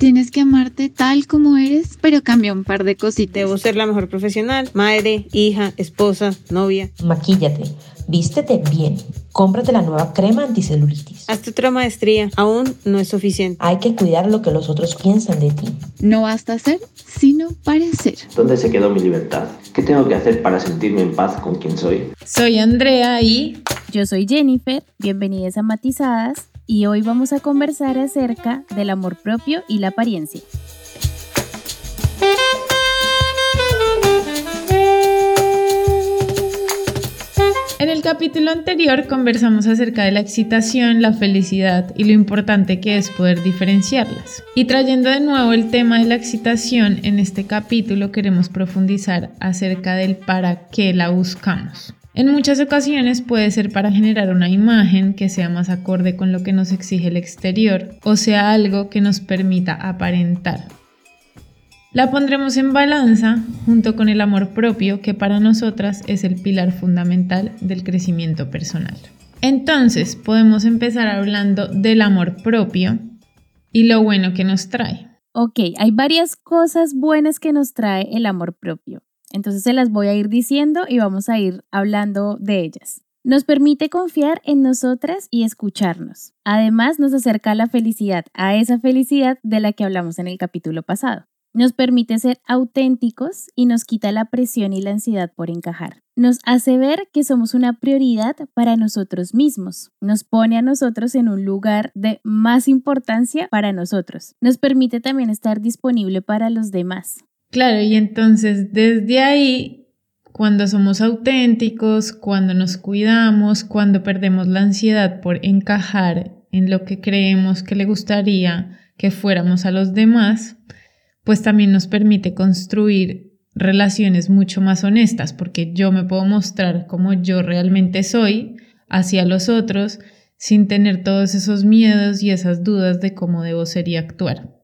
Tienes que amarte tal como eres, pero cambia un par de cositas. Debo ser la mejor profesional, madre, hija, esposa, novia. Maquíllate, vístete bien, cómprate la nueva crema anticelulitis. Hazte otra maestría, aún no es suficiente. Hay que cuidar lo que los otros piensan de ti. No basta ser, sino parecer. ¿Dónde se quedó mi libertad? ¿Qué tengo que hacer para sentirme en paz con quien soy? Soy Andrea y... Yo soy Jennifer, bienvenidas a Matizadas y hoy vamos a conversar acerca del amor propio y la apariencia. En el capítulo anterior conversamos acerca de la excitación, la felicidad y lo importante que es poder diferenciarlas. Y trayendo de nuevo el tema de la excitación, en este capítulo queremos profundizar acerca del para qué la buscamos. En muchas ocasiones puede ser para generar una imagen que sea más acorde con lo que nos exige el exterior o sea algo que nos permita aparentar. La pondremos en balanza junto con el amor propio que para nosotras es el pilar fundamental del crecimiento personal. Entonces podemos empezar hablando del amor propio y lo bueno que nos trae. Ok, hay varias cosas buenas que nos trae el amor propio. Entonces se las voy a ir diciendo y vamos a ir hablando de ellas. Nos permite confiar en nosotras y escucharnos. Además, nos acerca a la felicidad, a esa felicidad de la que hablamos en el capítulo pasado. Nos permite ser auténticos y nos quita la presión y la ansiedad por encajar. Nos hace ver que somos una prioridad para nosotros mismos. Nos pone a nosotros en un lugar de más importancia para nosotros. Nos permite también estar disponible para los demás. Claro, y entonces desde ahí, cuando somos auténticos, cuando nos cuidamos, cuando perdemos la ansiedad por encajar en lo que creemos que le gustaría que fuéramos a los demás, pues también nos permite construir relaciones mucho más honestas, porque yo me puedo mostrar como yo realmente soy hacia los otros sin tener todos esos miedos y esas dudas de cómo debo ser y actuar.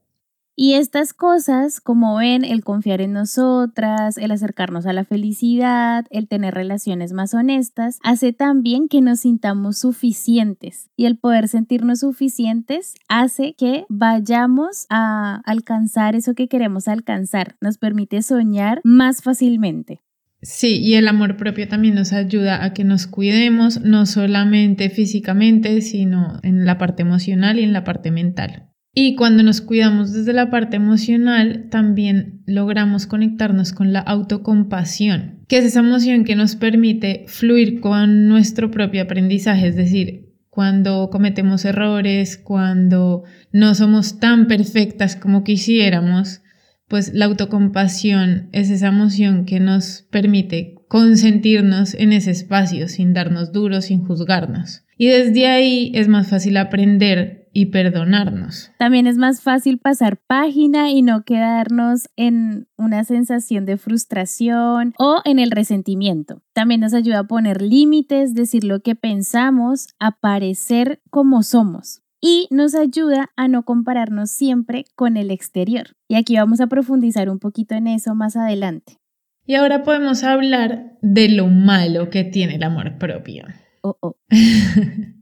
Y estas cosas, como ven, el confiar en nosotras, el acercarnos a la felicidad, el tener relaciones más honestas, hace también que nos sintamos suficientes. Y el poder sentirnos suficientes hace que vayamos a alcanzar eso que queremos alcanzar. Nos permite soñar más fácilmente. Sí, y el amor propio también nos ayuda a que nos cuidemos, no solamente físicamente, sino en la parte emocional y en la parte mental. Y cuando nos cuidamos desde la parte emocional, también logramos conectarnos con la autocompasión, que es esa emoción que nos permite fluir con nuestro propio aprendizaje, es decir, cuando cometemos errores, cuando no somos tan perfectas como quisiéramos, pues la autocompasión es esa emoción que nos permite consentirnos en ese espacio sin darnos duros, sin juzgarnos. Y desde ahí es más fácil aprender y perdonarnos. También es más fácil pasar página y no quedarnos en una sensación de frustración o en el resentimiento. También nos ayuda a poner límites, decir lo que pensamos, a parecer como somos. Y nos ayuda a no compararnos siempre con el exterior. Y aquí vamos a profundizar un poquito en eso más adelante. Y ahora podemos hablar de lo malo que tiene el amor propio. Oh, oh.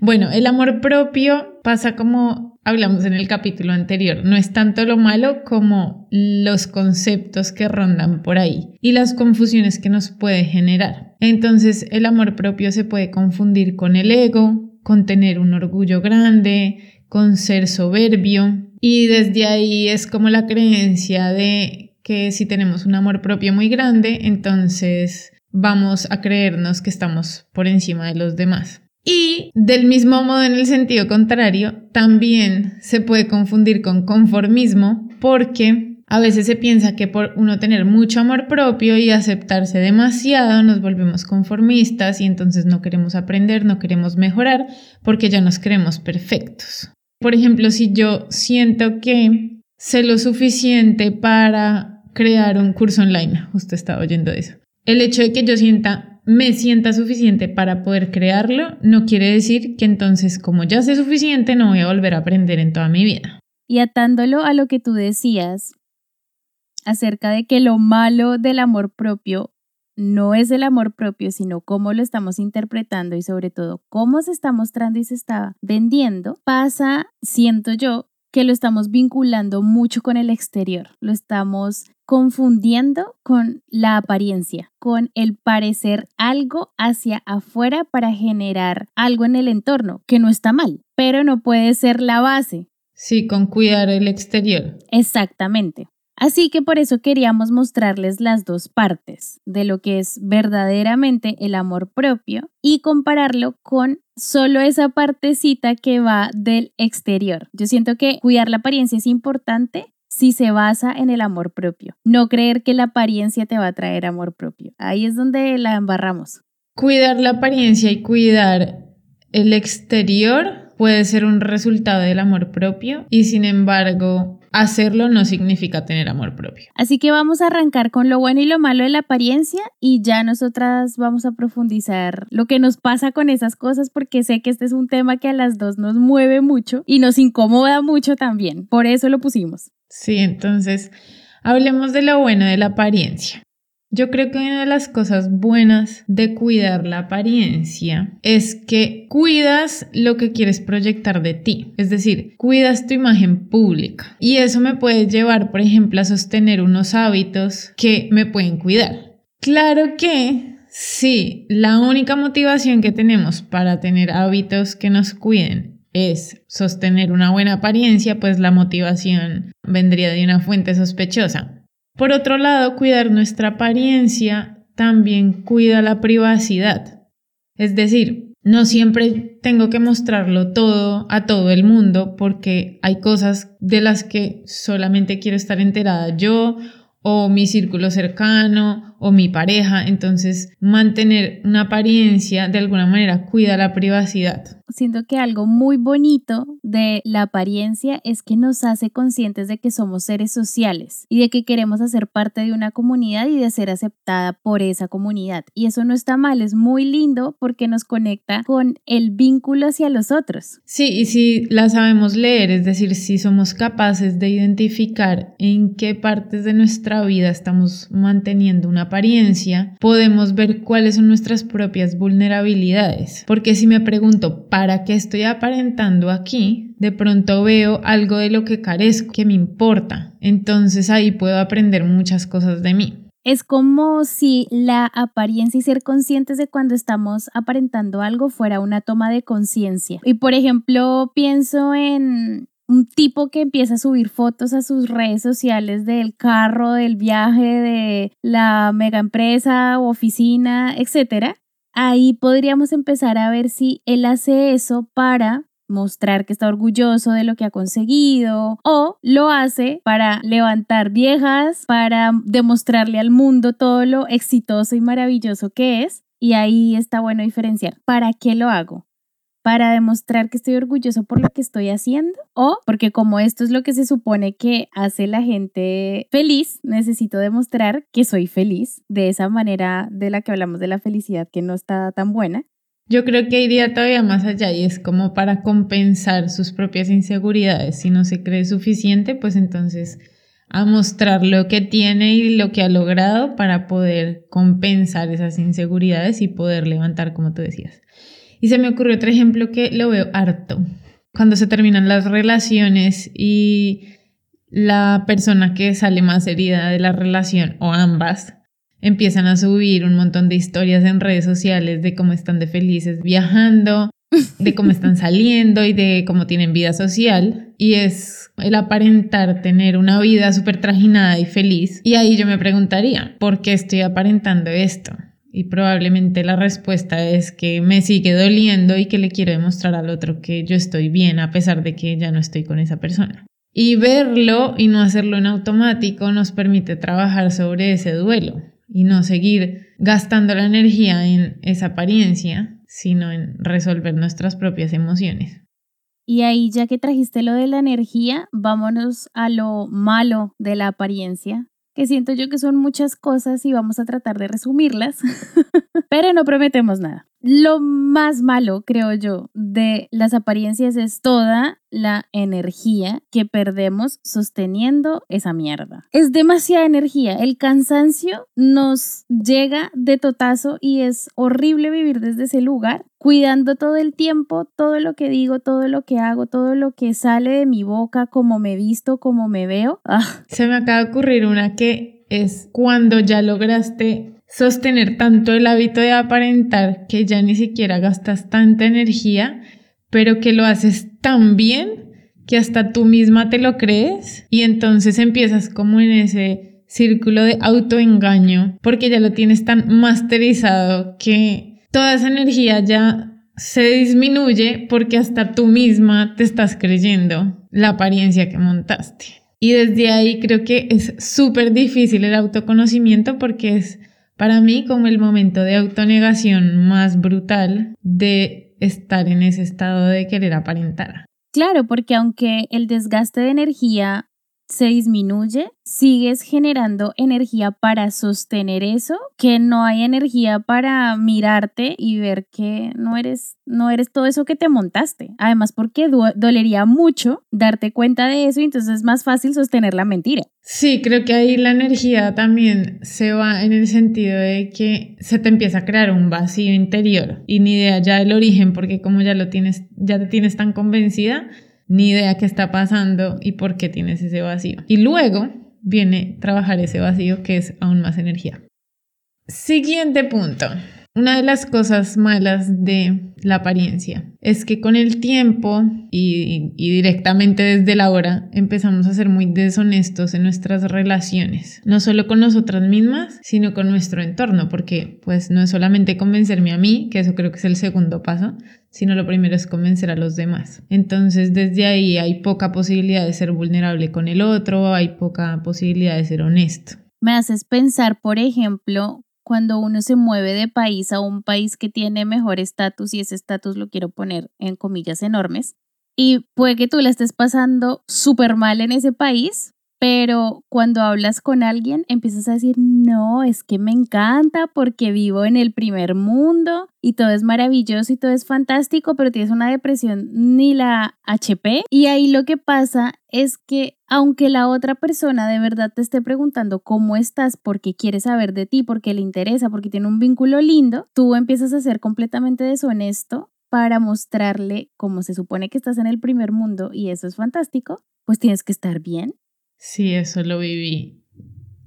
Bueno, el amor propio pasa como hablamos en el capítulo anterior, no es tanto lo malo como los conceptos que rondan por ahí y las confusiones que nos puede generar. Entonces, el amor propio se puede confundir con el ego, con tener un orgullo grande, con ser soberbio y desde ahí es como la creencia de que si tenemos un amor propio muy grande, entonces vamos a creernos que estamos por encima de los demás. Y del mismo modo, en el sentido contrario, también se puede confundir con conformismo porque a veces se piensa que por uno tener mucho amor propio y aceptarse demasiado nos volvemos conformistas y entonces no queremos aprender, no queremos mejorar porque ya nos creemos perfectos. Por ejemplo, si yo siento que sé lo suficiente para crear un curso online, justo estaba oyendo eso. El hecho de que yo sienta me sienta suficiente para poder crearlo, no quiere decir que entonces como ya sé suficiente no voy a volver a aprender en toda mi vida. Y atándolo a lo que tú decías acerca de que lo malo del amor propio no es el amor propio, sino cómo lo estamos interpretando y sobre todo cómo se está mostrando y se está vendiendo, pasa, siento yo, que lo estamos vinculando mucho con el exterior, lo estamos confundiendo con la apariencia, con el parecer algo hacia afuera para generar algo en el entorno, que no está mal, pero no puede ser la base. Sí, con cuidar el exterior. Exactamente. Así que por eso queríamos mostrarles las dos partes de lo que es verdaderamente el amor propio y compararlo con solo esa partecita que va del exterior. Yo siento que cuidar la apariencia es importante si se basa en el amor propio. No creer que la apariencia te va a traer amor propio. Ahí es donde la embarramos. Cuidar la apariencia y cuidar el exterior puede ser un resultado del amor propio y sin embargo hacerlo no significa tener amor propio. Así que vamos a arrancar con lo bueno y lo malo de la apariencia y ya nosotras vamos a profundizar lo que nos pasa con esas cosas porque sé que este es un tema que a las dos nos mueve mucho y nos incomoda mucho también. Por eso lo pusimos. Sí, entonces hablemos de lo bueno de la apariencia. Yo creo que una de las cosas buenas de cuidar la apariencia es que cuidas lo que quieres proyectar de ti, es decir, cuidas tu imagen pública. Y eso me puede llevar, por ejemplo, a sostener unos hábitos que me pueden cuidar. Claro que sí, la única motivación que tenemos para tener hábitos que nos cuiden es sostener una buena apariencia, pues la motivación vendría de una fuente sospechosa. Por otro lado, cuidar nuestra apariencia también cuida la privacidad. Es decir, no siempre tengo que mostrarlo todo a todo el mundo porque hay cosas de las que solamente quiero estar enterada yo o mi círculo cercano o mi pareja. Entonces, mantener una apariencia de alguna manera cuida la privacidad siento que algo muy bonito de la apariencia es que nos hace conscientes de que somos seres sociales y de que queremos hacer parte de una comunidad y de ser aceptada por esa comunidad. Y eso no está mal, es muy lindo porque nos conecta con el vínculo hacia los otros. Sí, y si la sabemos leer, es decir, si somos capaces de identificar en qué partes de nuestra vida estamos manteniendo una apariencia, podemos ver cuáles son nuestras propias vulnerabilidades. Porque si me pregunto, para qué estoy aparentando aquí, de pronto veo algo de lo que carezco, que me importa. Entonces ahí puedo aprender muchas cosas de mí. Es como si la apariencia y ser conscientes de cuando estamos aparentando algo fuera una toma de conciencia. Y por ejemplo, pienso en un tipo que empieza a subir fotos a sus redes sociales del carro, del viaje, de la mega empresa o oficina, etcétera ahí podríamos empezar a ver si él hace eso para mostrar que está orgulloso de lo que ha conseguido o lo hace para levantar viejas, para demostrarle al mundo todo lo exitoso y maravilloso que es. Y ahí está bueno diferenciar. ¿Para qué lo hago? Para demostrar que estoy orgulloso por lo que estoy haciendo o porque como esto es lo que se supone que hace la gente feliz, necesito demostrar que soy feliz de esa manera de la que hablamos de la felicidad que no está tan buena. Yo creo que iría todavía más allá y es como para compensar sus propias inseguridades. Si no se cree suficiente, pues entonces a mostrar lo que tiene y lo que ha logrado para poder compensar esas inseguridades y poder levantar, como tú decías. Y se me ocurrió otro ejemplo que lo veo harto. Cuando se terminan las relaciones y la persona que sale más herida de la relación o ambas empiezan a subir un montón de historias en redes sociales de cómo están de felices viajando, de cómo están saliendo y de cómo tienen vida social. Y es el aparentar tener una vida súper trajinada y feliz. Y ahí yo me preguntaría, ¿por qué estoy aparentando esto? Y probablemente la respuesta es que me sigue doliendo y que le quiero demostrar al otro que yo estoy bien a pesar de que ya no estoy con esa persona. Y verlo y no hacerlo en automático nos permite trabajar sobre ese duelo y no seguir gastando la energía en esa apariencia, sino en resolver nuestras propias emociones. Y ahí, ya que trajiste lo de la energía, vámonos a lo malo de la apariencia, que siento yo que son muchas cosas y vamos a tratar de resumirlas, pero no prometemos nada. Lo más malo, creo yo, de las apariencias es toda la energía que perdemos sosteniendo esa mierda. Es demasiada energía. El cansancio nos llega de totazo y es horrible vivir desde ese lugar, cuidando todo el tiempo, todo lo que digo, todo lo que hago, todo lo que sale de mi boca, cómo me visto, cómo me veo. Ah. Se me acaba de ocurrir una que es cuando ya lograste sostener tanto el hábito de aparentar que ya ni siquiera gastas tanta energía, pero que lo haces tan bien que hasta tú misma te lo crees y entonces empiezas como en ese círculo de autoengaño porque ya lo tienes tan masterizado que toda esa energía ya se disminuye porque hasta tú misma te estás creyendo la apariencia que montaste. Y desde ahí creo que es súper difícil el autoconocimiento porque es para mí como el momento de autonegación más brutal de estar en ese estado de querer aparentar. Claro, porque aunque el desgaste de energía se disminuye, sigues generando energía para sostener eso, que no hay energía para mirarte y ver que no eres, no eres todo eso que te montaste. Además, porque dolería mucho darte cuenta de eso y entonces es más fácil sostener la mentira. Sí, creo que ahí la energía también se va en el sentido de que se te empieza a crear un vacío interior y ni idea ya del origen, porque como ya lo tienes, ya te tienes tan convencida, ni idea qué está pasando y por qué tienes ese vacío. Y luego viene trabajar ese vacío que es aún más energía. Siguiente punto. Una de las cosas malas de la apariencia es que con el tiempo y, directamente desde la hora empezamos a ser muy deshonestos en nuestras relaciones, no solo con nosotras mismas, sino con nuestro entorno, porque pues no es solamente convencerme a mí, que eso creo que es el segundo paso, sino lo primero es convencer a los demás. Entonces desde ahí hay poca posibilidad de ser vulnerable con el otro, hay poca posibilidad de ser honesto. Me haces pensar, por ejemplo, cuando uno se mueve de país a un país que tiene mejor estatus y ese estatus lo quiero poner en comillas enormes. Y puede que tú la estés pasando súper mal en ese país, pero cuando hablas con alguien empiezas a decir, no, es que me encanta porque vivo en el primer mundo y todo es maravilloso y todo es fantástico, pero tienes una depresión ni la HP. Y ahí lo que pasa es que aunque la otra persona de verdad te esté preguntando cómo estás, porque quiere saber de ti, porque le interesa, porque tiene un vínculo lindo, tú empiezas a ser completamente deshonesto para mostrarle cómo se supone que estás en el primer mundo y eso es fantástico, pues tienes que estar bien Sí, eso lo viví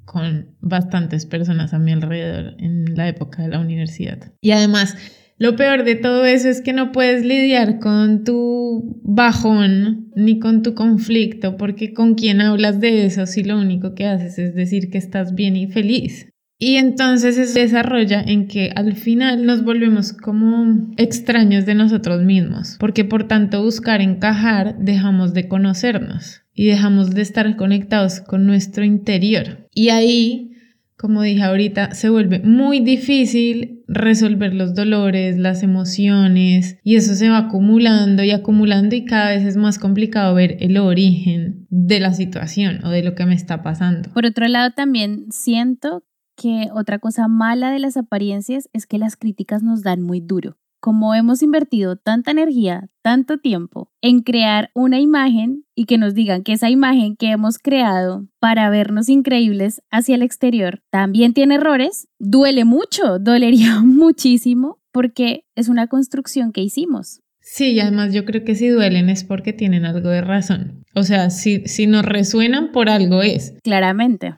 con bastantes personas a mi alrededor en la época de la universidad. Y además, lo peor de todo eso es que no puedes lidiar con tu bajón ni con tu conflicto, porque con quién hablas de eso si lo único que haces es decir que estás bien y feliz. Y entonces se desarrolla en que al final nos volvemos como extraños de nosotros mismos, porque por tanto buscar encajar dejamos de conocernos y dejamos de estar conectados con nuestro interior. Y ahí, como dije ahorita, se vuelve muy difícil resolver los dolores, las emociones, y eso se va acumulando y acumulando y cada vez es más complicado ver el origen de la situación o de lo que me está pasando. Por otro lado, también siento que otra cosa mala de las apariencias es que las críticas nos dan muy duro como hemos invertido tanta energía, tanto tiempo en crear una imagen y que nos digan que esa imagen que hemos creado para vernos increíbles hacia el exterior también tiene errores, duele mucho, dolería muchísimo porque es una construcción que hicimos. Sí, y además yo creo que si duelen es porque tienen algo de razón. O sea, si, si nos resuenan, por algo es. Claramente.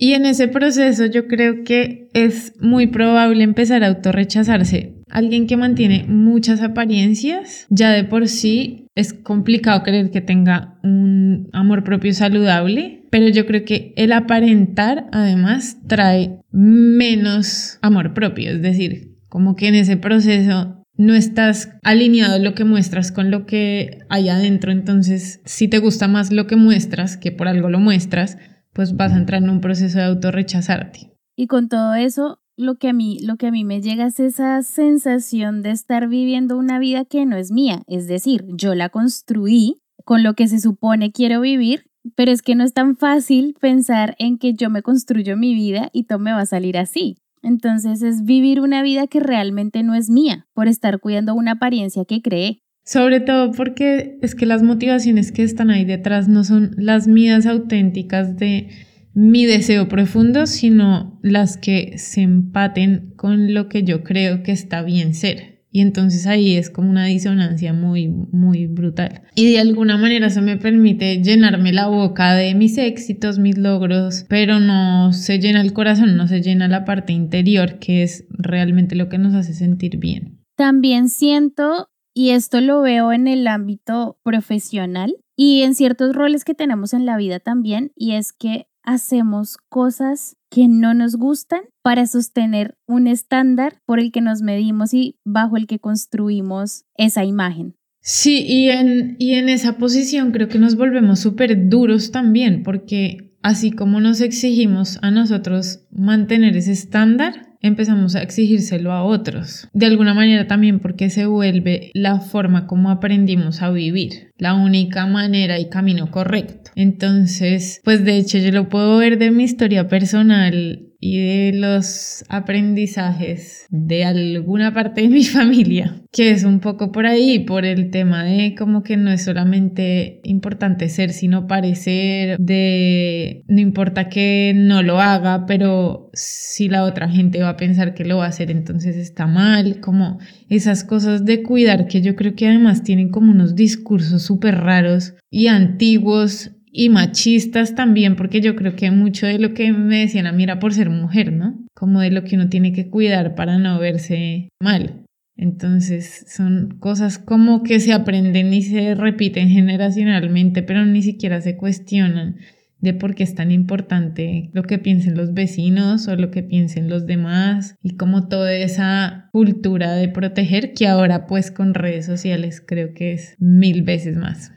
Y en ese proceso yo creo que es muy probable empezar a autorrechazarse. Alguien que mantiene muchas apariencias, ya de por sí es complicado creer que tenga un amor propio saludable, pero yo creo que el aparentar además trae menos amor propio, es decir, como que en ese proceso no estás alineado lo que muestras con lo que hay adentro, entonces si te gusta más lo que muestras, que por algo lo muestras, pues vas a entrar en un proceso de autorrechazarte. Y con todo eso, lo que a mí, lo que a mí me llega es esa sensación de estar viviendo una vida que no es mía, es decir, yo la construí con lo que se supone quiero vivir, pero es que no es tan fácil pensar en que yo me construyo mi vida y todo me va a salir así. Entonces es vivir una vida que realmente no es mía por estar cuidando una apariencia que creé. Sobre todo porque es que las motivaciones que están ahí detrás no son las mías auténticas de mi deseo profundo, sino las que se empaten con lo que yo creo que está bien ser. Y entonces ahí es como una disonancia muy, muy brutal. Y de alguna manera eso me permite llenarme la boca de mis éxitos, mis logros, pero no se llena el corazón, no se llena la parte interior, que es realmente lo que nos hace sentir bien. También siento, y esto lo veo en el ámbito profesional y en ciertos roles que tenemos en la vida también, y es que hacemos cosas que no nos gustan para sostener un estándar por el que nos medimos y bajo el que construimos esa imagen. Sí, y en, y en esa posición creo que nos volvemos súper duros también, porque así como nos exigimos a nosotros mantener ese estándar, empezamos a exigírselo a otros. De alguna manera también porque se vuelve la forma como aprendimos a vivir, la única manera y camino correcto. Entonces, pues de hecho yo lo puedo ver de mi historia personal y de los aprendizajes de alguna parte de mi familia, que es un poco por ahí, por el tema de como que no es solamente importante ser, sino parecer, de no importa que no lo haga, pero si la otra gente va a pensar que lo va a hacer, entonces está mal, como esas cosas de cuidar que yo creo que además tienen como unos discursos súper raros y antiguos y machistas también, porque yo creo que mucho de lo que me decían a mí por ser mujer, ¿no? Como de lo que uno tiene que cuidar para no verse mal. Entonces son cosas como que se aprenden y se repiten generacionalmente, pero ni siquiera se cuestionan de por qué es tan importante lo que piensen los vecinos o lo que piensen los demás y como toda esa cultura de proteger que ahora pues con redes sociales creo que es mil veces más.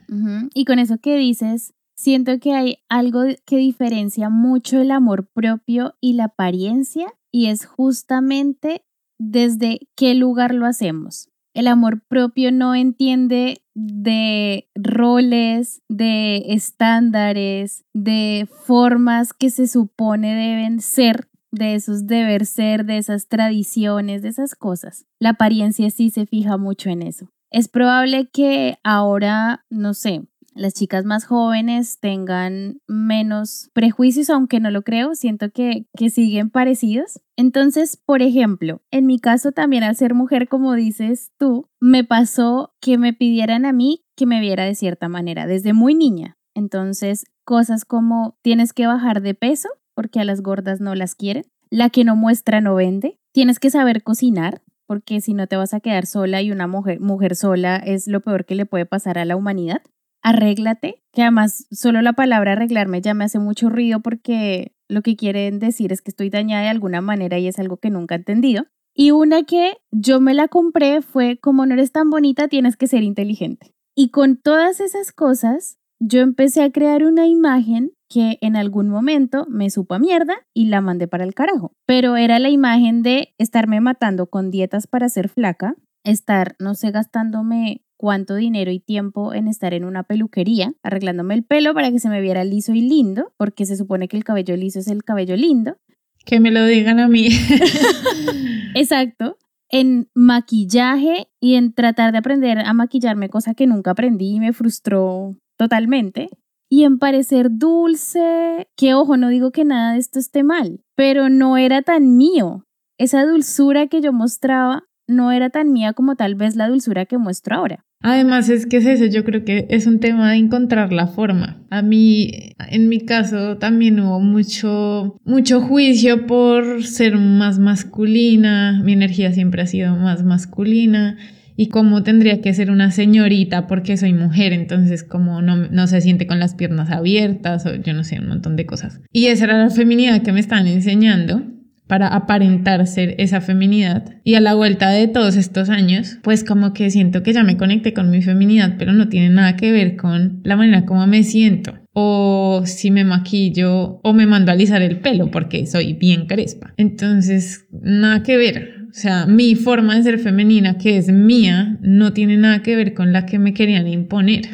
Y con eso que dices, siento que hay algo que diferencia mucho el amor propio y la apariencia y es justamente desde qué lugar lo hacemos. El amor propio no entiende de roles, de estándares, de formas que se supone deben ser, de esos deber ser, de esas tradiciones, de esas cosas. La apariencia sí se fija mucho en eso. Es probable que ahora, no sé, las chicas más jóvenes tengan menos prejuicios, aunque no lo creo, siento que, que siguen parecidos. Entonces, por ejemplo, en mi caso también al ser mujer, como dices tú, me pasó que me pidieran a mí que me viera de cierta manera, desde muy niña. Entonces, cosas como tienes que bajar de peso, porque a las gordas no las quieren, la que no muestra no vende, tienes que saber cocinar, porque si no te vas a quedar sola y una mujer, mujer sola es lo peor que le puede pasar a la humanidad arréglate, que además solo la palabra arreglarme ya me hace mucho ruido porque lo que quieren decir es que estoy dañada de alguna manera y es algo que nunca he entendido. Y una que yo me la compré fue, como no eres tan bonita, tienes que ser inteligente. Y con todas esas cosas, yo empecé a crear una imagen que en algún momento me supo a mierda y la mandé para el carajo. Pero era la imagen de estarme matando con dietas para ser flaca, estar, no sé, gastándome cuánto dinero y tiempo en estar en una peluquería arreglándome el pelo para que se me viera liso y lindo, porque se supone que el cabello liso es el cabello lindo. Que me lo digan a mí. Exacto. En maquillaje y en tratar de aprender a maquillarme, cosa que nunca aprendí y me frustró totalmente. Y en parecer dulce, que ojo, no digo que nada de esto esté mal, pero no era tan mío. Esa dulzura que yo mostraba no era tan mía como tal vez la dulzura que muestro ahora. Además es que es eso, yo creo que es un tema de encontrar la forma. A mí, en mi caso, también hubo mucho, mucho juicio por ser más masculina, mi energía siempre ha sido más masculina y cómo tendría que ser una señorita porque soy mujer, entonces como no, no se siente con las piernas abiertas o yo no sé, un montón de cosas. Y esa era la feminidad que me estaban enseñando para aparentar ser esa feminidad. Y a la vuelta de todos estos años, pues como que siento que ya me conecté con mi feminidad, pero no tiene nada que ver con la manera como me siento. O si me maquillo o me mando a alisar el pelo porque soy bien crespa. Entonces, nada que ver. O sea, mi forma de ser femenina, que es mía, no tiene nada que ver con la que me querían imponer.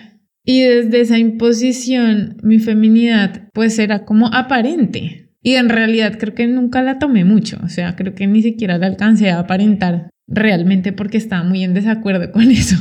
Y desde esa imposición, mi feminidad pues era como aparente Y en realidad creo que nunca la tomé mucho, o sea, creo que ni siquiera la alcancé a aparentar realmente porque estaba muy en desacuerdo con eso.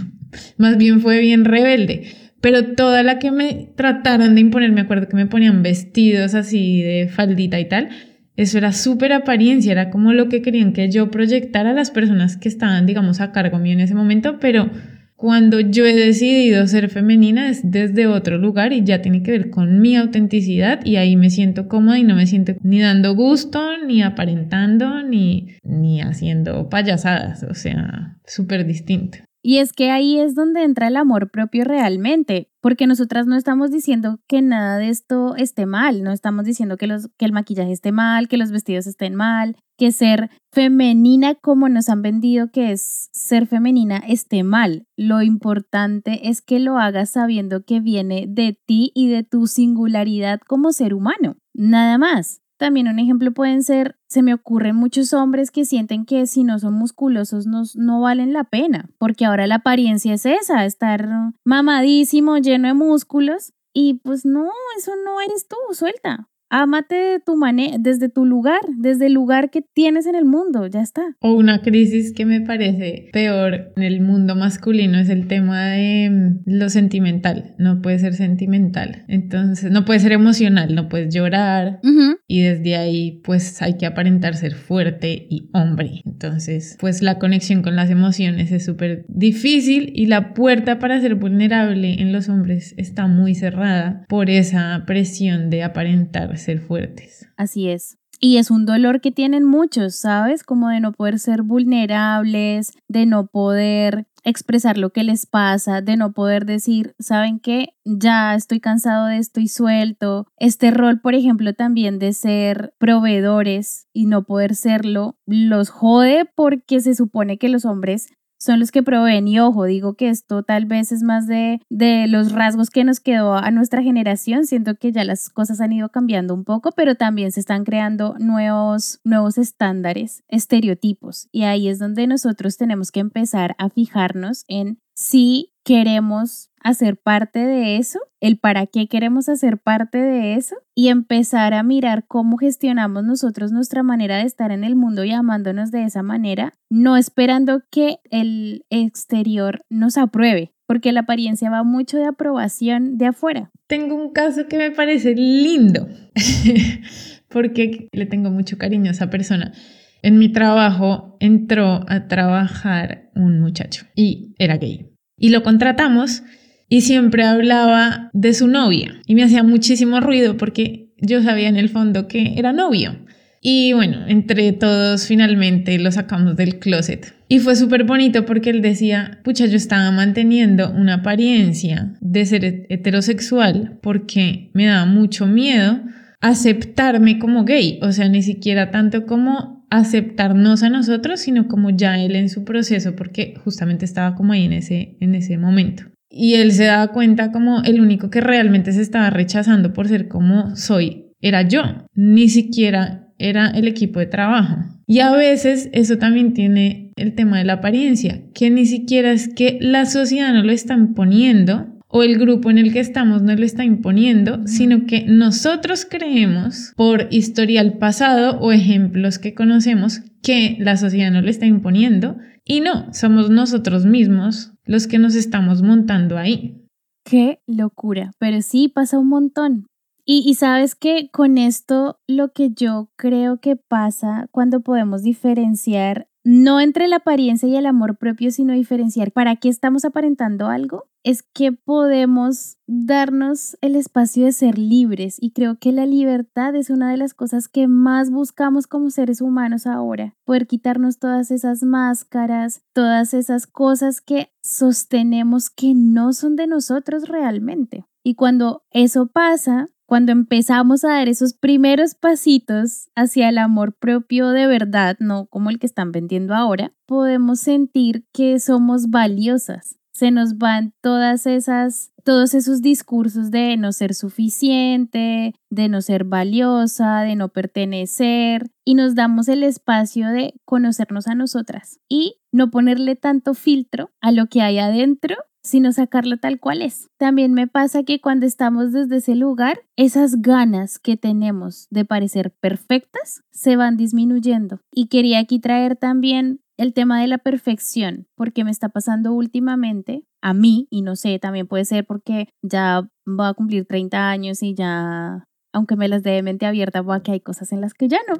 Más bien fue bien rebelde. Pero toda la que me trataron de imponer, me acuerdo que me ponían vestidos así de faldita y tal, eso era súper apariencia, era como lo que querían que yo proyectara a las personas que estaban, digamos, a cargo mío en ese momento, pero cuando yo he decidido ser femenina es desde otro lugar y ya tiene que ver con mi autenticidad y ahí me siento cómoda y no me siento ni dando gusto, ni aparentando, ni, ni haciendo payasadas, o sea, súper distinto. Y es que ahí es donde entra el amor propio realmente, porque nosotras no estamos diciendo que nada de esto esté mal, no estamos diciendo que, los, el maquillaje esté mal, que los vestidos estén mal, que ser femenina como nos han vendido que es ser femenina esté mal. Lo importante es que lo hagas sabiendo que viene de ti y de tu singularidad como ser humano, nada más. También un ejemplo pueden ser, se me ocurren muchos hombres que sienten que si no son musculosos no, no valen la pena, porque ahora la apariencia es esa, estar mamadísimo, lleno de músculos, y pues no, eso no eres tú, suelta. Ámate de tu desde tu lugar, desde el lugar que tienes en el mundo, ya está. O una crisis que me parece peor en el mundo masculino es el tema de mm, lo sentimental. No puede ser sentimental. Entonces, no puede ser emocional, no puedes llorar. Y desde ahí, pues hay que aparentar ser fuerte y hombre. Entonces, pues la conexión con las emociones es súper difícil y la puerta para ser vulnerable en los hombres está muy cerrada por esa presión de aparentar ser fuertes. Así es. Y es un dolor que tienen muchos, ¿sabes? Como de no poder ser vulnerables, de no poder expresar lo que les pasa, de no poder decir, ¿saben qué? Ya estoy cansado de esto y suelto. Este rol, por ejemplo, también de ser proveedores y no poder serlo, los jode porque se supone que los hombres son los que proveen. Y ojo, digo que esto tal vez es más de, de los rasgos que nos quedó a nuestra generación. Siento que ya las cosas han ido cambiando un poco, pero también se están creando nuevos, nuevos estándares, estereotipos. Y ahí es donde nosotros tenemos que empezar a fijarnos en si queremos hacer parte de eso, el para qué queremos hacer parte de eso y empezar a mirar cómo gestionamos nosotros nuestra manera de estar en el mundo y amándonos de esa manera, no esperando que el exterior nos apruebe, porque la apariencia va mucho de aprobación de afuera. Tengo un caso que me parece lindo, porque le tengo mucho cariño a esa persona. En mi trabajo entró a trabajar un muchacho y era gay. Y lo contratamos y siempre hablaba de su novia y me hacía muchísimo ruido porque yo sabía en el fondo que era novio. Y bueno, entre todos finalmente lo sacamos del closet. Y fue súper bonito porque él decía, pucha, yo estaba manteniendo una apariencia de ser heterosexual porque me daba mucho miedo aceptarme como gay. O sea, ni siquiera tanto como aceptarnos a nosotros, sino como ya él en su proceso, porque justamente estaba como ahí en ese, en ese momento. Y él se daba cuenta como el único que realmente se estaba rechazando por ser como soy era yo, ni siquiera era el equipo de trabajo. Y a veces eso también tiene el tema de la apariencia, que ni siquiera es que la sociedad no lo está imponiendo o el grupo en el que estamos no lo está imponiendo, sino que nosotros creemos por historial pasado o ejemplos que conocemos que la sociedad no lo está imponiendo y no, somos nosotros mismos los que nos estamos montando ahí. Qué locura, pero sí pasa un montón. Y, y, sabes que con esto lo que yo creo que pasa cuando podemos diferenciar no entre la apariencia y el amor propio, sino diferenciar para qué estamos aparentando algo, es que podemos darnos el espacio de ser libres y creo que la libertad es una de las cosas que más buscamos como seres humanos ahora, poder quitarnos todas esas máscaras, todas esas cosas que sostenemos que no son de nosotros realmente. Y cuando eso pasa, cuando empezamos a dar esos primeros pasitos hacia el amor propio de verdad, no como el que están vendiendo ahora, podemos sentir que somos valiosas. Se nos van todas esas todos esos discursos de no ser suficiente, de no ser valiosa, de no pertenecer, y nos damos el espacio de conocernos a nosotras y no ponerle tanto filtro a lo que hay adentro sino sacarlo tal cual es. También me pasa que cuando estamos desde ese lugar, esas ganas que tenemos de parecer perfectas se van disminuyendo. Y quería aquí traer también el tema de la perfección, porque me está pasando últimamente a mí, y no sé, también puede ser porque ya voy a cumplir 30 años y ya, aunque me las dé de mente abierta, voy a que hay cosas en las que ya no.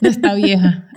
Ya está vieja.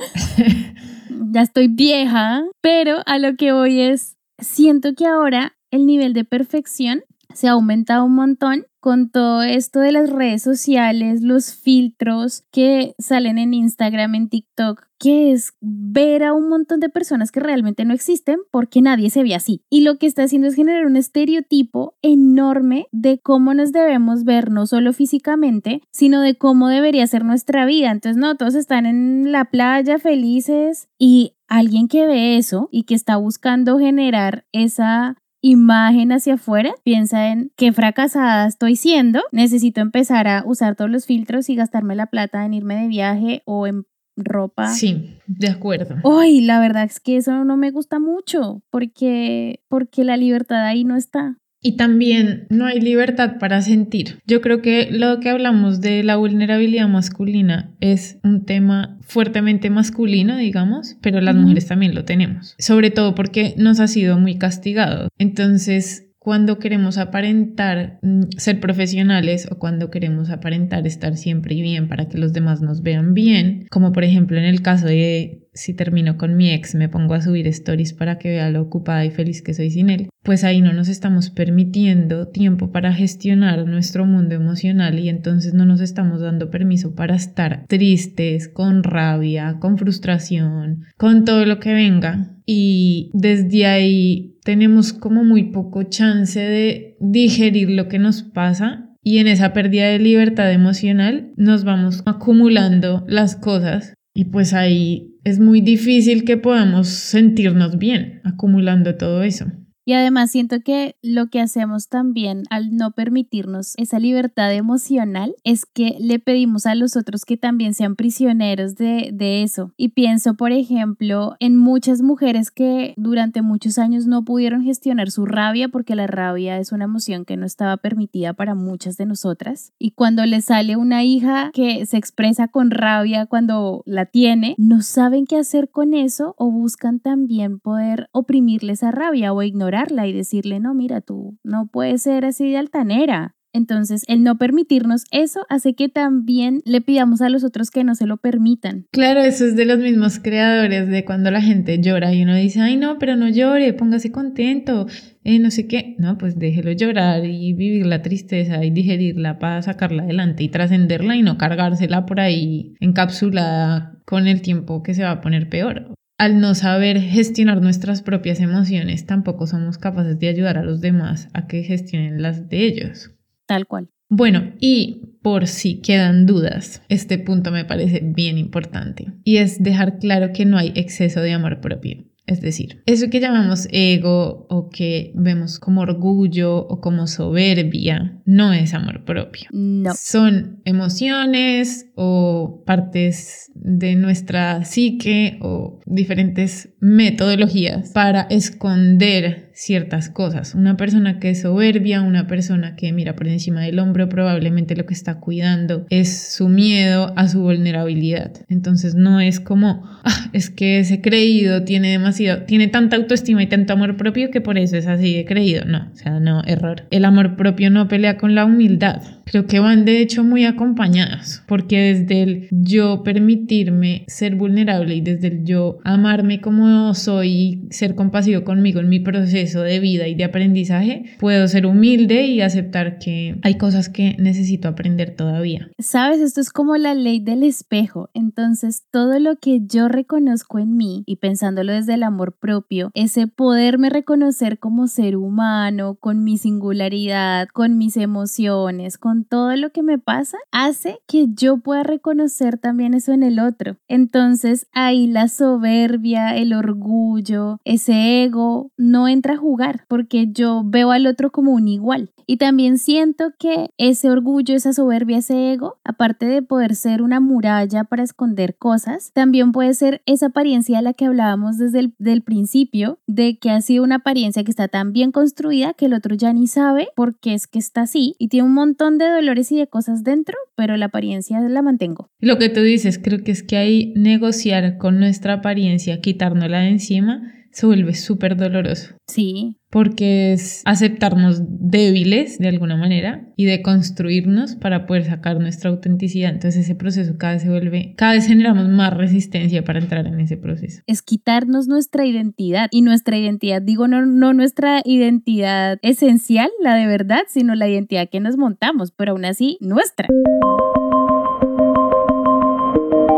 ya estoy vieja, pero a lo que voy es, siento que ahora el nivel de perfección se ha aumentado un montón con todo esto de las redes sociales, los filtros que salen en Instagram, en TikTok, que es ver a un montón de personas que realmente no existen porque nadie se ve así. Y lo que está haciendo es generar un estereotipo enorme de cómo nos debemos ver, no solo físicamente, sino de cómo debería ser nuestra vida. Entonces, no, todos están en la playa felices y alguien que ve eso y que está buscando generar esa imagen hacia afuera, piensa en qué fracasada estoy siendo, necesito empezar a usar todos los filtros y gastarme la plata en irme de viaje o en ropa. Sí, de acuerdo. Uy, la verdad es que eso no me gusta mucho porque porque la libertad ahí no está. Y también no hay libertad para sentir. Yo creo que lo que hablamos de la vulnerabilidad masculina es un tema fuertemente masculino, digamos, pero las mujeres también lo tenemos. Sobre todo porque nos ha sido muy castigado. Entonces, cuando queremos aparentar mm, ser profesionales o cuando queremos aparentar estar siempre bien para que los demás nos vean bien, como por ejemplo en el caso de si termino con mi ex, me pongo a subir stories para que vea lo ocupada y feliz que soy sin él, pues ahí no nos estamos permitiendo tiempo para gestionar nuestro mundo emocional y entonces no nos estamos dando permiso para estar tristes, con rabia, con frustración, con todo lo que venga. Y desde ahí tenemos como muy poco chance de digerir lo que nos pasa y en esa pérdida de libertad emocional nos vamos acumulando las cosas y pues ahí es muy difícil que podamos sentirnos bien acumulando todo eso. Y además siento que lo que hacemos también al no permitirnos esa libertad emocional es que le pedimos a los otros que también sean prisioneros de, de, eso. Y pienso, por ejemplo, en muchas mujeres que durante muchos años no pudieron gestionar su rabia porque la rabia es una emoción que no estaba permitida para muchas de nosotras. Y cuando le sale una hija que se expresa con rabia cuando la tiene, no saben qué hacer con eso o buscan también poder oprimirle esa rabia o ignorar y decirle, no, mira, tú no puedes ser así de altanera. Entonces, el no permitirnos eso hace que también le pidamos a los otros que no se lo permitan. Claro, eso es de los mismos creadores de cuando la gente llora y uno dice, ay no, pero no llore, póngase contento, eh, no sé qué. No, pues déjelo llorar y vivir la tristeza y digerirla para sacarla adelante y trascenderla y no cargársela por ahí encapsulada con el tiempo que se va a poner peor al no saber gestionar nuestras propias emociones, tampoco somos capaces de ayudar a los demás a que gestionen las de ellos. Tal cual. Bueno, y por si quedan dudas, este punto me parece bien importante y es dejar claro que no hay exceso de amor propio. Es decir, eso que llamamos ego o que vemos como orgullo o como soberbia no es amor propio. No. Son emociones o partes de nuestra psique o diferentes metodologías para esconder ciertas cosas. Una persona que es soberbia, una persona que mira por encima del hombro, probablemente lo que está cuidando es su miedo a su vulnerabilidad. Entonces no es como, ah, es que ese creído tiene demasiado, tiene tanta autoestima y tanto amor propio que por eso es así de creído. No, o sea, no, error. El amor propio no pelea con la humildad. Creo que van de hecho muy acompañados, porque desde el yo permitirme ser vulnerable y desde el yo amarme como soy y ser compasivo conmigo en mi proceso de vida y de aprendizaje, puedo ser humilde y aceptar que hay cosas que necesito aprender todavía. Sabes, esto es como la ley del espejo. Entonces, todo lo que yo reconozco en mí y pensándolo desde el amor propio, ese poderme reconocer como ser humano, con mi singularidad, con mis emociones, con todo lo que me pasa, hace que yo pueda reconocer también eso en el otro. Entonces ahí la soberbia, el orgullo, ese ego no entra a jugar porque yo veo al otro como un igual. Y también siento que ese orgullo, esa soberbia, ese ego, aparte de poder ser una muralla para esconder cosas, también puede ser esa apariencia a la que hablábamos desde el principio, de que ha sido una apariencia que está tan bien construida que el otro ya ni sabe por qué es que está así y tiene un montón de dolores y de cosas dentro, pero la apariencia la mantengo. Lo que tú dices, creo que es que ahí negociar con nuestra apariencia, quitárnosla de encima, se vuelve súper doloroso. Sí. Porque es aceptarnos débiles de alguna manera y de construirnos para poder sacar nuestra autenticidad. Entonces ese proceso cada vez se vuelve, cada vez generamos más resistencia para entrar en ese proceso. Es quitarnos nuestra identidad y nuestra identidad, digo, no, no nuestra identidad esencial, la de verdad, sino la identidad que nos montamos, pero aún así nuestra.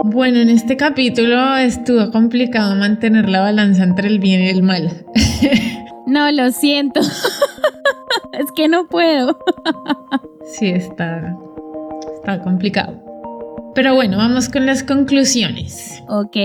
Bueno, en este capítulo estuvo complicado mantener la balanza entre el bien y el mal. No, lo siento. es que no puedo. sí, está, está complicado. Pero bueno, vamos con las conclusiones. Ok.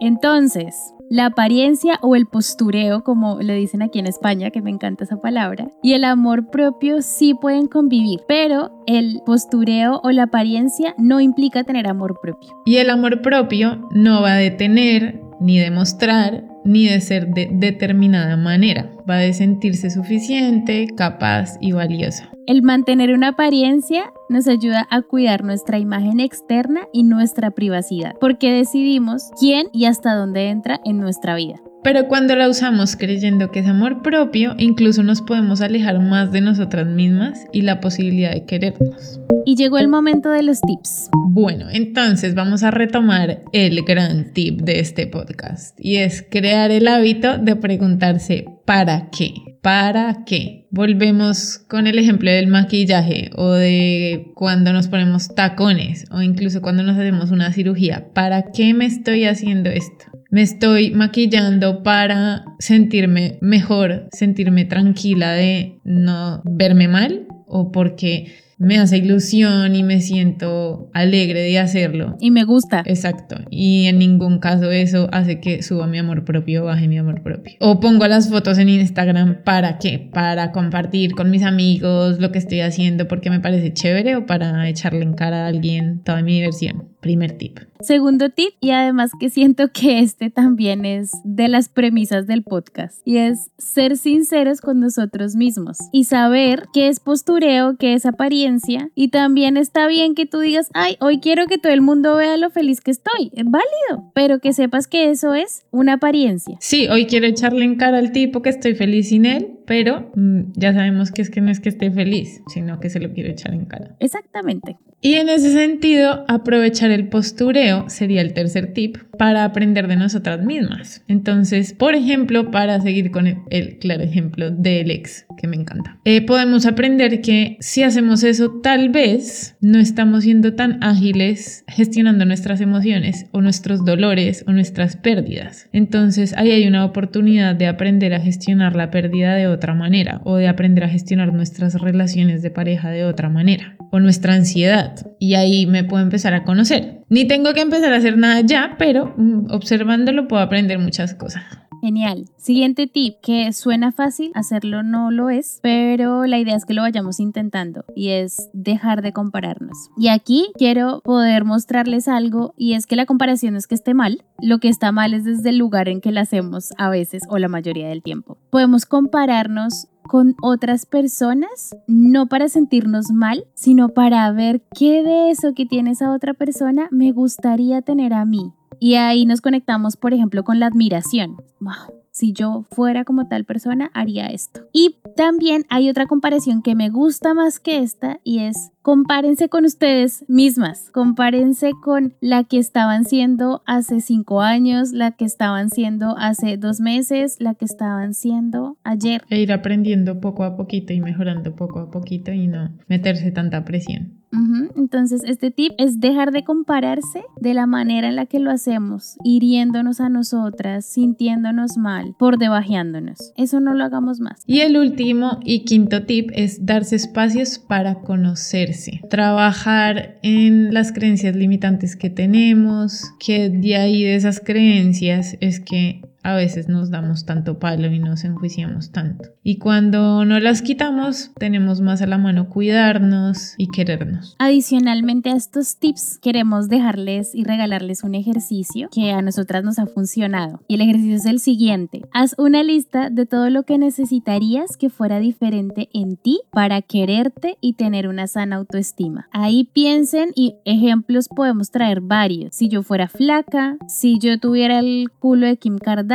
Entonces, la apariencia o el postureo, como le dicen aquí en España, que me encanta esa palabra, y el amor propio sí pueden convivir, pero el postureo o la apariencia no implica tener amor propio. Y el amor propio no va a detener ni demostrar ni de ser de determinada manera. Va de sentirse suficiente, capaz y valiosa. El mantener una apariencia nos ayuda a cuidar nuestra imagen externa y nuestra privacidad, porque decidimos quién y hasta dónde entra en nuestra vida. Pero cuando la usamos creyendo que es amor propio, incluso nos podemos alejar más de nosotras mismas y la posibilidad de querernos. Y llegó el momento de los tips. Bueno, entonces vamos a retomar el gran tip de este podcast y es crear el hábito de preguntarse ¿para qué? ¿Para qué? Volvemos con el ejemplo del maquillaje o de cuando nos ponemos tacones o incluso cuando nos hacemos una cirugía. ¿Para qué me estoy haciendo esto? Me estoy maquillando para sentirme mejor, sentirme tranquila de no verme mal o porque me hace ilusión y me siento alegre de hacerlo. Y me gusta. Exacto. Y en ningún caso eso hace que suba mi amor propio o baje mi amor propio. O pongo las fotos en Instagram para qué? Para compartir con mis amigos lo que estoy haciendo porque me parece chévere o para echarle en cara a alguien toda mi diversión. Primer tip. Segundo tip, y además que siento que este también es de las premisas del podcast, y es ser sinceros con nosotros mismos y saber qué es postureo, qué es apariencia, y también está bien que tú digas, ay, hoy quiero que todo el mundo vea lo feliz que estoy, es válido, pero que sepas que eso es una apariencia. Sí, hoy quiero echarle en cara al tipo que estoy feliz sin él, pero mm, ya sabemos que es que no es que esté feliz, sino que se lo quiero echar en cara. Exactamente. Y en ese sentido, aprovechar el postureo sería el tercer tip para aprender de nosotras mismas. Entonces, por ejemplo, para seguir con el, claro ejemplo del ex, que me encanta, eh, podemos aprender que si hacemos eso, tal vez no estamos siendo tan ágiles gestionando nuestras emociones o nuestros dolores o nuestras pérdidas. Entonces, ahí hay una oportunidad de aprender a gestionar la pérdida de otra manera o de aprender a gestionar nuestras relaciones de pareja de otra manera o nuestra ansiedad. Y ahí me puedo empezar a conocer. Ni tengo que empezar a hacer nada ya, pero mm, observándolo puedo aprender muchas cosas. Genial. Siguiente tip, que suena fácil, hacerlo no lo es, pero la idea es que lo vayamos intentando y es dejar de compararnos. Y aquí quiero poder mostrarles algo y es que la comparación es que esté mal, lo que está mal es desde el lugar en que la hacemos a veces o la mayoría del tiempo. Podemos compararnos con otras personas, no para sentirnos mal, sino para ver qué de eso que tiene esa otra persona me gustaría tener a mí. Y ahí nos conectamos, por ejemplo, con la admiración. si yo fuera como tal persona, haría esto. Y también hay otra comparación que me gusta más que esta y es compárense con ustedes mismas, compárense con la que estaban siendo hace cinco años, la que estaban siendo hace dos meses, la que estaban siendo ayer. E ir aprendiendo poco a poquito y mejorando poco a poquito y no meterse tanta presión. Entonces, este tip es dejar de compararse de la manera en la que lo hacemos, hiriéndonos a nosotras, sintiéndonos mal, por debajeándonos. Eso no lo hagamos más. Y el último y quinto tip es darse espacios para conocerse, trabajar en las creencias limitantes que tenemos, que de ahí de esas creencias es que a veces nos damos tanto palo y nos enjuiciamos tanto. Y cuando no las quitamos, tenemos más a la mano cuidarnos y querernos. Adicionalmente a estos tips, queremos dejarles y regalarles un ejercicio que a nosotras nos ha funcionado. Y el ejercicio es el siguiente. Haz una lista de todo lo que necesitarías que fuera diferente en ti para quererte y tener una sana autoestima. Ahí piensen y ejemplos podemos traer varios. Si yo fuera flaca, si yo tuviera el culo de Kim Kardashian,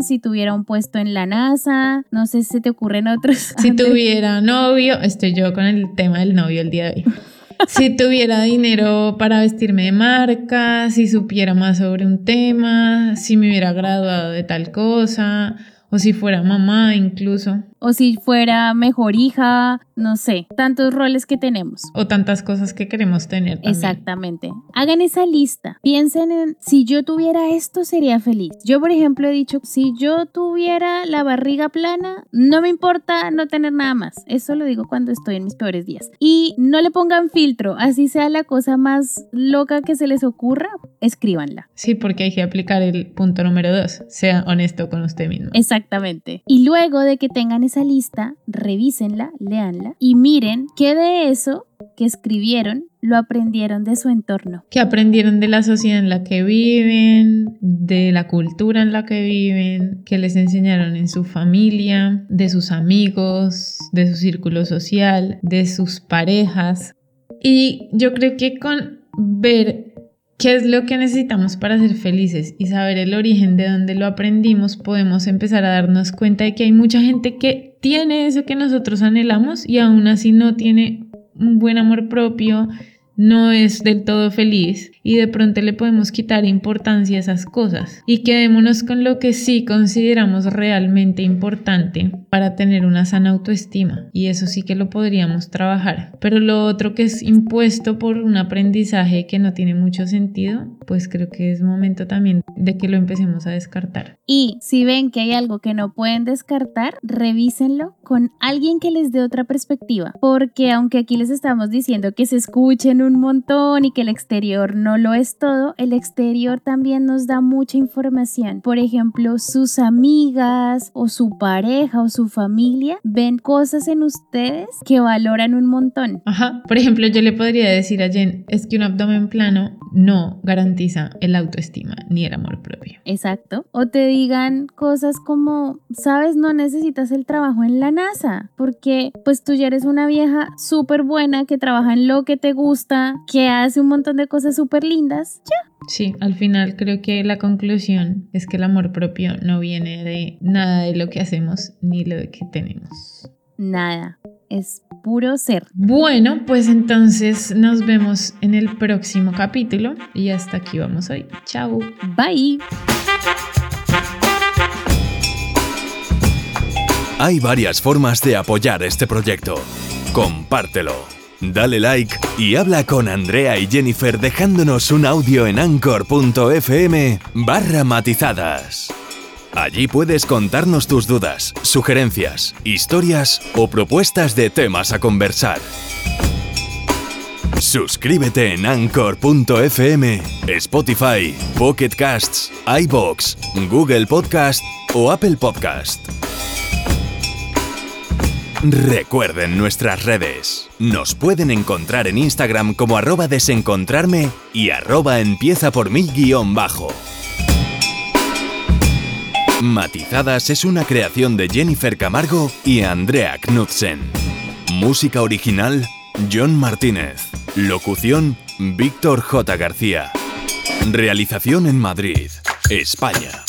si tuviera un puesto en la NASA, no sé si te ocurren otros. Si tuviera novio, estoy yo con el tema del novio el día de hoy. si tuviera dinero para vestirme de marca, si supiera más sobre un tema, si me hubiera graduado de tal cosa, o si fuera mamá incluso o si fuera mejor hija, no sé, tantos roles que tenemos. O tantas cosas que queremos tener. Exactamente. Hagan esa lista. Piensen en si yo tuviera esto sería feliz. Yo, por ejemplo, he dicho, si yo tuviera la barriga plana, no me importa no tener nada más. Eso lo digo cuando estoy en mis peores días. Y no le pongan filtro, así sea la cosa más loca que se les ocurra, escríbanla. Sí, porque hay que aplicar el punto número dos. Sea honesto con usted mismo. Exactamente. Y luego de que tengan esa lista, revísenla, leanla y miren qué de eso que escribieron lo aprendieron de su entorno. Que aprendieron de la sociedad en la que viven, de la cultura en la que viven, que les enseñaron en su familia, de sus amigos, de su círculo social, de sus parejas. Y yo creo que con ver qué es lo que necesitamos para ser felices y saber el origen de dónde lo aprendimos, podemos empezar a darnos cuenta de que hay mucha gente que tiene eso que nosotros anhelamos y aún así no tiene un buen amor propio, no es del todo feliz y de pronto le podemos quitar importancia a esas cosas. Y quedémonos con lo que sí consideramos realmente importante para tener una sana autoestima. Y eso sí que lo podríamos trabajar. Pero lo otro que es impuesto por un aprendizaje que no tiene mucho sentido pues creo que es momento también de que lo empecemos a descartar. Y si ven que hay algo que no pueden descartar revísenlo con alguien que les dé otra perspectiva. Porque aunque aquí les estamos diciendo que se escuchen un montón y que el exterior no lo es todo, el exterior también nos da mucha información. Por ejemplo, sus amigas o su pareja o su familia ven cosas en ustedes que valoran un montón. Ajá. Por ejemplo, yo le podría decir a Jen, es que un abdomen plano no garantiza el autoestima ni el amor propio. Exacto. O te digan cosas como, sabes, no necesitas el trabajo en la NASA, porque pues tú ya eres una vieja súper buena que trabaja en lo que te gusta, que hace un montón de cosas súper lindas, ya. Sí, al final creo que la conclusión es que el amor propio no viene de nada de lo que hacemos ni lo que tenemos. Nada, es puro ser. Bueno, pues entonces nos vemos en el próximo capítulo y hasta aquí vamos hoy. Chao. Bye. Hay varias formas de apoyar este proyecto. Compártelo. Dale like y habla con Andrea y Jennifer dejándonos un audio en anchor.fm barra matizadas. Allí puedes contarnos tus dudas, sugerencias, historias o propuestas de temas a conversar. Suscríbete en anchor.fm, Spotify, Pocket Casts, iBox, Google Podcast o Apple Podcast. Recuerden nuestras redes. Nos pueden encontrar en Instagram como arroba desencontrarme y arroba empieza por mí guion bajo. Matizadas es una creación de Jennifer Camargo y Andrea Knudsen. Música original, John Martínez. Locución, Víctor J. García. Realización en Madrid, España.